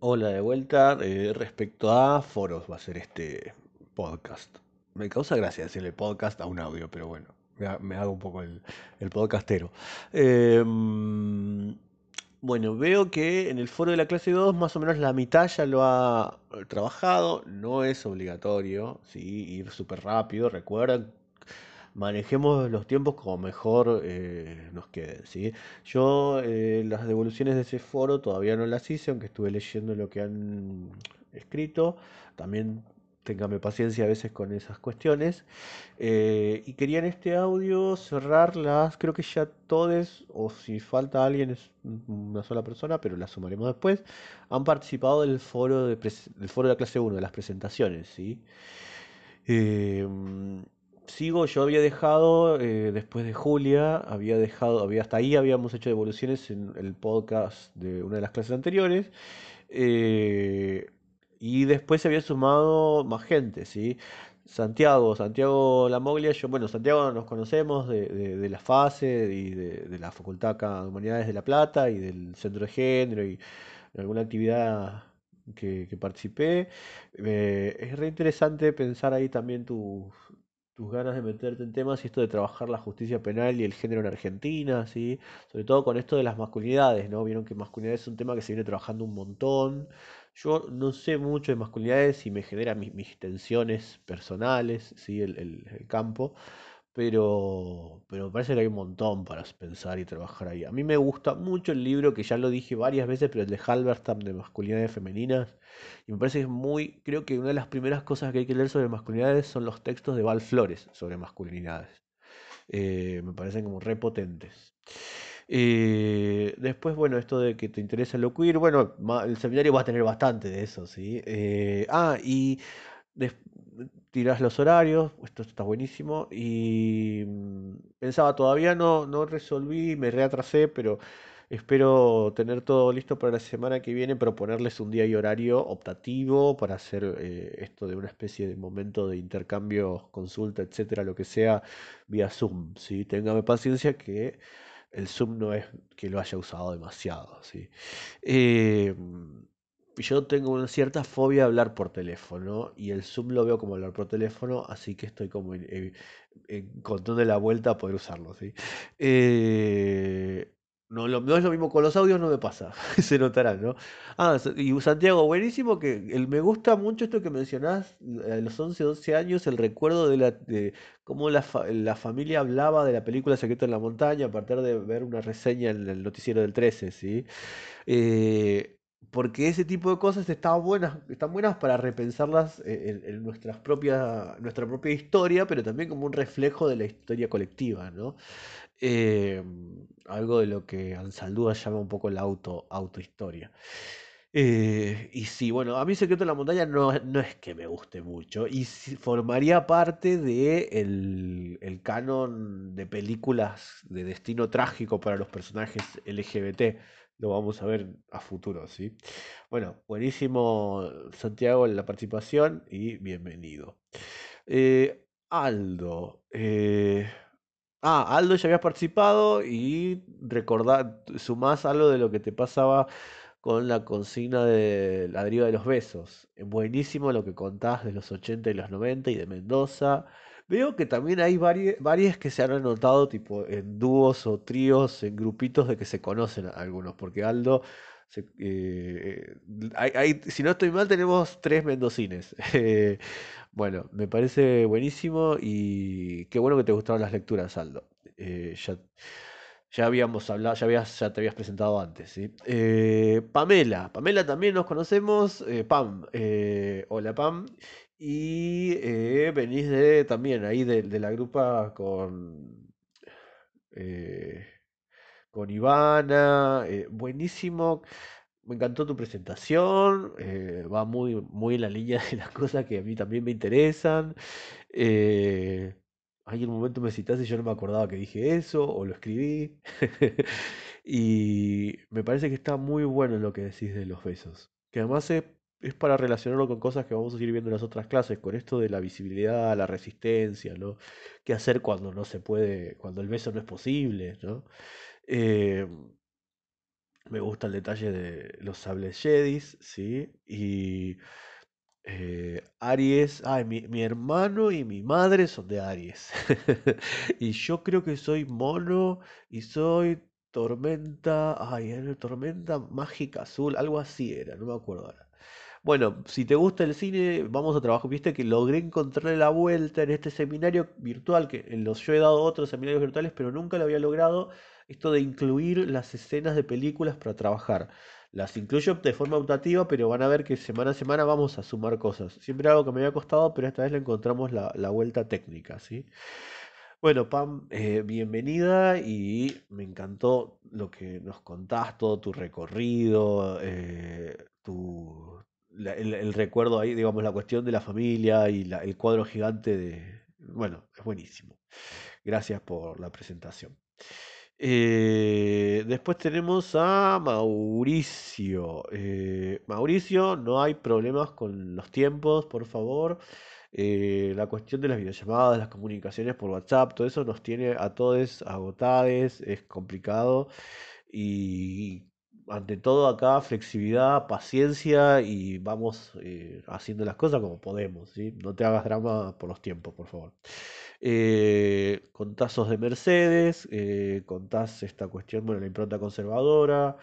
Hola de vuelta. eh, respecto a foros va a ser este podcast. Me causa gracia decirle podcast a un audio, pero bueno, me, ha- me hago un poco el, podcastero. Mm, bueno, veo que en el foro de la clase 2 más o menos la mitad ya lo ha trabajado. No es obligatorio, sí, ir súper rápido. Recuerden manejemos los tiempos como mejor eh, nos quede, ¿sí? Yo eh, las devoluciones de ese foro todavía no las hice, aunque estuve leyendo lo que han escrito. También téngame paciencia a veces con esas cuestiones. Eh, y quería en este audio cerrarlas, creo que ya todos, o si falta alguien es una sola persona, pero la sumaremos después, han participado del foro de, del foro de la clase uno de las presentaciones, ¿sí? Sigo, yo había dejado, eh, después de Julia, había dejado, había, hasta ahí habíamos hecho devoluciones en el podcast de una de las clases anteriores. eh, y después se había sumado más gente, ¿sí? Santiago, Santiago Lamoglia, yo, bueno, Santiago nos conocemos de, de- la FASE y de, la Facultad de Humanidades de La Plata y del Centro de Género y alguna actividad que, que participé. Eh, es re interesante pensar ahí también tus, tus ganas de meterte en temas y esto de trabajar la justicia penal y el género en Argentina, ¿sí? Sobre todo con esto de las masculinidades, ¿no? Vieron que masculinidades es un tema que se viene trabajando un montón. Yo no sé mucho de masculinidades y me genera mis, mis tensiones personales, ¿sí? El, el- el campo. Pero, pero me parece que hay un montón para pensar y trabajar ahí. A mí me gusta mucho el libro, que ya lo dije varias veces, pero el de Halberstam de masculinidades femeninas. Y me parece que es muy, creo que una de las primeras cosas que hay que leer sobre masculinidades son los textos de Val Flores sobre masculinidades. Eh, me parecen como repotentes. Eh, después, bueno, esto de que te interesa lo queer, bueno, el seminario va a tener bastante de eso, ¿sí? Eh, ah, y tirás los horarios, esto está buenísimo. Y mm, pensaba, todavía no, no resolví, me reatrasé, pero espero tener todo listo para la semana que viene, proponerles un día y horario optativo para hacer eh, esto de una especie de momento de intercambio, consulta, etcétera, lo que sea, vía Zoom, ¿sí? Téngame paciencia que el Zoom no es que lo haya usado demasiado, ¿sí? Eh, yo tengo una cierta fobia a hablar por teléfono y el Zoom lo veo como hablar por teléfono, así que estoy como en- encontrando la vuelta a poder usarlo, ¿sí? Eh, no, no es lo mismo con los audios, no me pasa, se notará, ¿no? Ah, y Santiago, buenísimo que me gusta mucho esto que mencionás, a los 11 12 años, el recuerdo de, la, de cómo la, la familia hablaba de la película Secreto en la Montaña a partir de ver una reseña en el noticiero del 13, ¿sí? Eh, porque ese tipo de cosas están buenas, están buenas para repensarlas eh, en, en nuestras propias, nuestra propia historia, pero también como un reflejo de la historia colectiva, ¿no? Eh, algo de lo que Ansaldúa llama un poco la auto, autohistoria. Eh, y sí, bueno, a mí Secreto en la Montaña no, no es que me guste mucho, y formaría parte de el canon de películas de destino trágico para los personajes LGBT. Lo vamos a ver a futuro, ¿sí? Bueno, buenísimo, Santiago, la participación y bienvenido. Eh, Aldo, eh, Ah, Aldo ya habías participado y recordar, sumás algo de lo que te pasaba con la consigna de la deriva de los besos. Es buenísimo lo que contás de los 80 y los 90 y de Mendoza. Veo que también hay vari- varias que se han anotado tipo en dúos o tríos, en grupitos de que se conocen algunos, porque Aldo, eh, si no estoy mal, tenemos tres mendocines. Eh, bueno, me parece buenísimo y qué bueno que te gustaron las lecturas, Aldo. Eh, ya, habíamos hablado, ya te habías presentado antes, ¿sí? Pamela, Pamela también nos conocemos. Pam, hola Pam. Y eh, venís de también ahí de, de la grupa con, eh, con Ivana. eh, buenísimo. Me encantó tu presentación. va muy, muy en la línea de las cosas que a mí también me interesan. Eh, hay un momento me citaste y yo no me acordaba que dije eso o lo escribí. Y me parece que está muy bueno lo que decís de los besos. Que además es, es para relacionarlo con cosas que vamos a ir viendo en las otras clases, con esto de la visibilidad, la resistencia, ¿no? ¿Qué hacer cuando no se puede, cuando el beso no es posible, ¿no? Eh, Me gusta el detalle de los sables Jedis, ¿sí? Y eh, Aries, ay, mi, mi hermano y mi madre son de Aries. Y yo creo que soy mono y soy tormenta, ay, era tormenta mágica azul, algo así era, no me acuerdo ahora. Bueno, si te gusta el cine, vamos a trabajar. Viste que logré encontrarle la vuelta en este seminario virtual, que en los yo he dado otros seminarios virtuales, pero nunca lo había logrado, esto de incluir las escenas de películas para trabajar. Las incluyo de forma optativa, pero van a ver que semana a semana vamos a sumar cosas. Siempre algo que me había costado, pero esta vez le encontramos la, la vuelta técnica, ¿sí? Bueno, Pam, eh, bienvenida y me encantó lo que nos contás, todo tu recorrido, eh, tu, la- el, el recuerdo ahí, digamos, la cuestión de la familia y la- el cuadro gigante de... Bueno, es buenísimo. Gracias por la presentación. Eh, después tenemos a Mauricio. Eh, Mauricio, no hay problemas con los tiempos, por favor. Eh, la cuestión de las videollamadas, las comunicaciones por WhatsApp, todo eso nos tiene a todos agotados, es complicado. Y ante todo acá, flexibilidad, paciencia y vamos eh, haciendo las cosas como podemos, ¿sí? No te hagas drama por los tiempos, por favor. Eh, contazos de Mercedes, eh, contás esta cuestión, bueno, la impronta conservadora,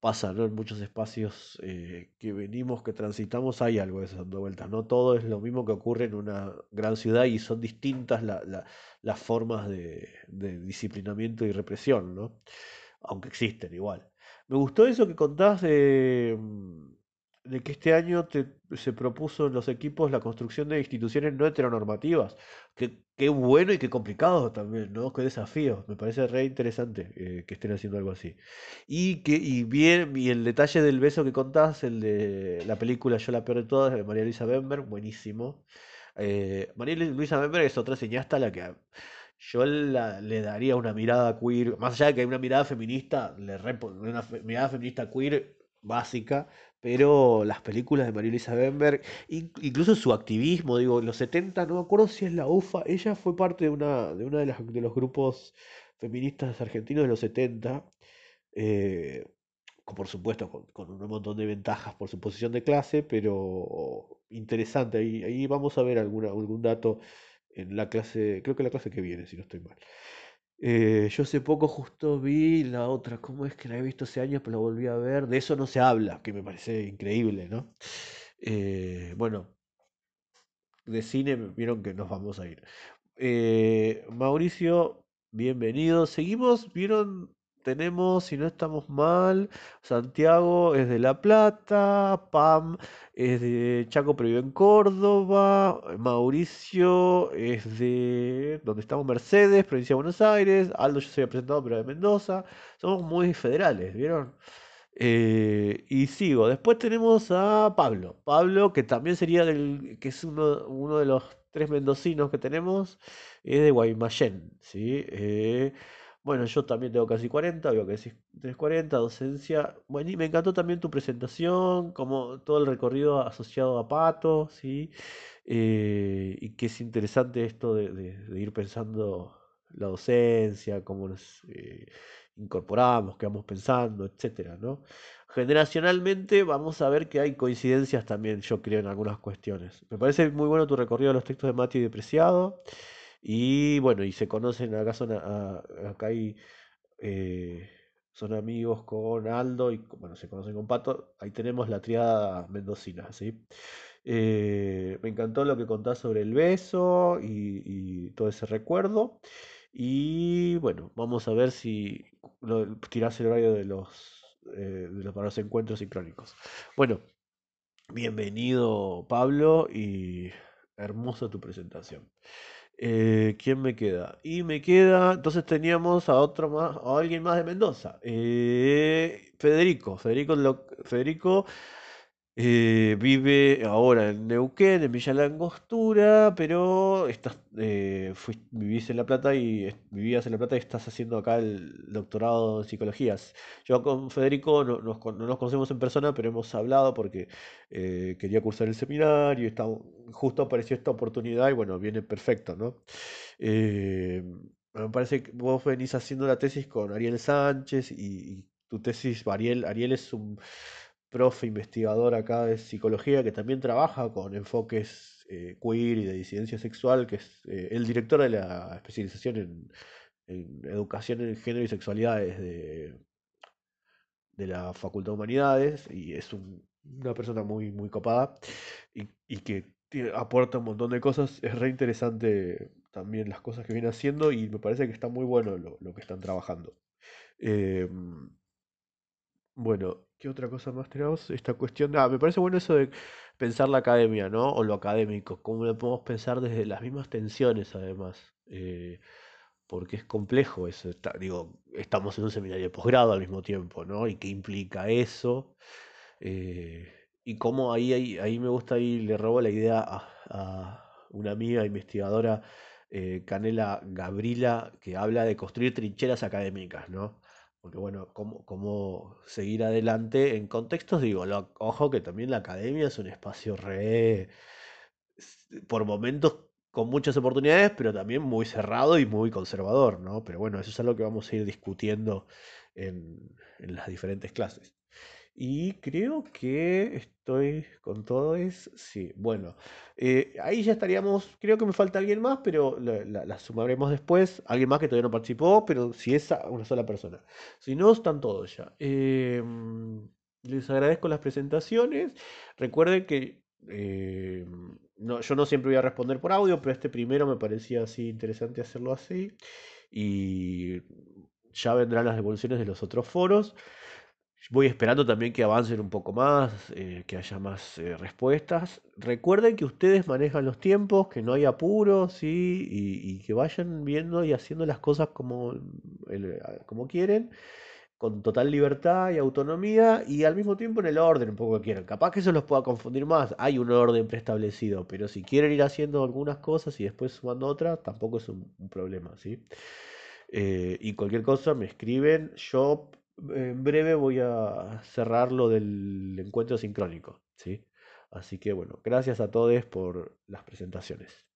pasa, ¿no? En muchos espacios eh, que venimos, que transitamos, hay algo de eso dando vueltas. No todo es lo mismo que ocurre en una gran ciudad y son distintas la- la- las formas de, de disciplinamiento y represión, ¿no? Aunque existen igual. Me gustó eso que contás de, mm, de que este año te- se propuso en los equipos la construcción de instituciones no heteronormativas. Qué, qué bueno y qué complicado también, ¿no? Qué desafío. Me parece re interesante eh, que estén haciendo algo así. Y que, y bien, y el detalle del beso que contás, el de la película Yo la peor de todas, de María Luisa Bemberg, buenísimo. Eh, María Luisa Bemberg es otra cineasta a la que yo la- le daría una mirada queer, más allá de que hay una mirada feminista, le una mirada feminista queer básica, pero las películas de María Luisa Bemberg, in- incluso su activismo, digo, en los 70 no me acuerdo si es la UFA, ella fue parte de una, de una de las, de los grupos feministas argentinos de los 70, eh, por supuesto, con, con un montón de ventajas por su posición de clase, pero interesante. Ahí, ahí vamos a ver alguna, algún dato en la clase, creo que la clase que viene, si no estoy mal. Eh, yo hace poco justo vi la otra, ¿cómo es que la he visto hace años, pero la volví a ver? De eso no se habla, que me parece increíble, ¿no? Eh, bueno, de cine vieron que nos vamos a ir. Eh, Mauricio, bienvenido. Seguimos, vieron, tenemos, si no estamos mal, Santiago es de La Plata, Pam es de Chaco, pero vive en Córdoba, Mauricio es de donde estamos, Mercedes, provincia de Buenos Aires, Aldo yo se había presentado, pero de Mendoza. Somos muy federales, ¿vieron? Eh, y sigo. Después tenemos a Pablo. Pablo, que también sería del, que es uno, uno de los tres mendocinos que tenemos, es de Guaymallén, ¿sí? Eh, bueno, yo también tengo casi 40, veo que decís 340, docencia. Bueno, y me encantó también tu presentación, como todo el recorrido asociado a Pato, ¿sí? Eh, y que es interesante esto de, ir pensando la docencia, cómo nos eh, incorporamos, qué vamos pensando, etcétera, ¿no? Generacionalmente vamos a ver que hay coincidencias también, yo creo, en algunas cuestiones. Me parece muy bueno tu recorrido de los textos de Mati de Preciado. Y bueno, y se conocen, acá son, acá eh, son amigos con Aldo y bueno, se conocen con Pato. Ahí tenemos la triada mendocina, ¿sí? Eh, me encantó lo que contás sobre el beso y, y todo ese recuerdo. Y bueno, vamos a ver si lo, tirás el horario de los, eh, de los para encuentros sincrónicos. Bueno, bienvenido Pablo y hermosa tu presentación. Eh, ¿quién me queda? Y me queda, entonces teníamos a otro más, a alguien más de Mendoza. Eh, Federico, Federico, Federico eh, vive ahora en Neuquén, en Villa La Angostura, pero estás, eh, fuis- vivís en La Plata y vivías en La Plata y estás haciendo acá el doctorado en psicologías. Yo con Federico no nos, no nos conocemos en persona, pero hemos hablado porque eh, quería cursar el seminario y estaba- justo apareció esta oportunidad y bueno, viene perfecto, ¿no? Eh, me parece que vos venís haciendo la tesis con Ariel Sánchez y, tu tesis, Ariel, Ariel es un profe investigador acá de psicología que también trabaja con enfoques eh, queer y de disidencia sexual, que es eh, el director de la especialización en, educación en género y sexualidades de, de la Facultad de Humanidades y es una persona muy, muy copada y, y que aporta un montón de cosas. Es re interesante también las cosas que viene haciendo y me parece que está muy bueno lo, lo que están trabajando. Em, bueno, ¿qué otra cosa más tenemos? Esta cuestión, ah, me parece bueno eso de pensar la academia, ¿no? O lo académico, cómo lo podemos pensar desde las mismas tensiones, además. Eh, porque es complejo eso. digo, estamos en un seminario de posgrado al mismo tiempo, ¿no? Y qué implica eso. Eh, y cómo ahí, ahí, ahí, me gusta, ahí le robo la idea a, una amiga investigadora, eh, Canela Gabrila, que habla de construir trincheras académicas, ¿no? Porque bueno, cómo, cómo seguir adelante en contextos, digo, ojo que también la academia es un espacio re, por momentos con muchas oportunidades, pero también muy cerrado y muy conservador, ¿no? Pero bueno, eso es algo que vamos a ir discutiendo en, las diferentes clases. Y creo que estoy con todo eso. Sí, bueno, eh, ahí ya estaríamos. Creo que me falta alguien más, pero la, sumaremos después. Alguien más que todavía no participó, pero si es una sola persona. Si no, están todos ya. Em, les agradezco las presentaciones. Recuerden que em, no, yo no siempre voy a responder por audio, pero este primero me parecía así interesante hacerlo así. Y ya vendrán las devoluciones de los otros foros. Voy esperando también que avancen un poco más, eh, que haya más eh, respuestas. Recuerden que ustedes manejan los tiempos, que no hay apuros, ¿sí? y, que vayan viendo y haciendo las cosas como, como quieren con total libertad y autonomía y al mismo tiempo en el orden un poco que quieran. Capaz que eso los pueda confundir más, hay un orden preestablecido, pero si quieren ir haciendo algunas cosas y después sumando otras, tampoco es un, problema, ¿sí? Eh, y cualquier cosa me escriben, yo en breve voy a cerrar lo del encuentro sincrónico, ¿sí? Así que bueno, gracias a todos por las presentaciones.